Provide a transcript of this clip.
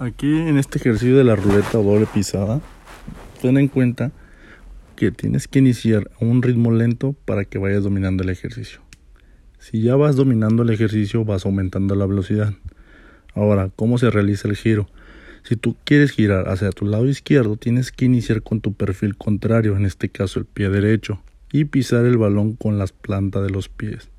Aquí en este ejercicio de la ruleta o doble pisada, ten en cuenta que tienes que iniciar a un ritmo lento para que vayas dominando el ejercicio. Si ya vas dominando el ejercicio, vas aumentando la velocidad. Ahora, ¿cómo se realiza el giro? Si tú quieres girar hacia tu lado izquierdo, tienes que iniciar con tu perfil contrario, en este caso el pie derecho, y pisar el balón con las plantas de los pies.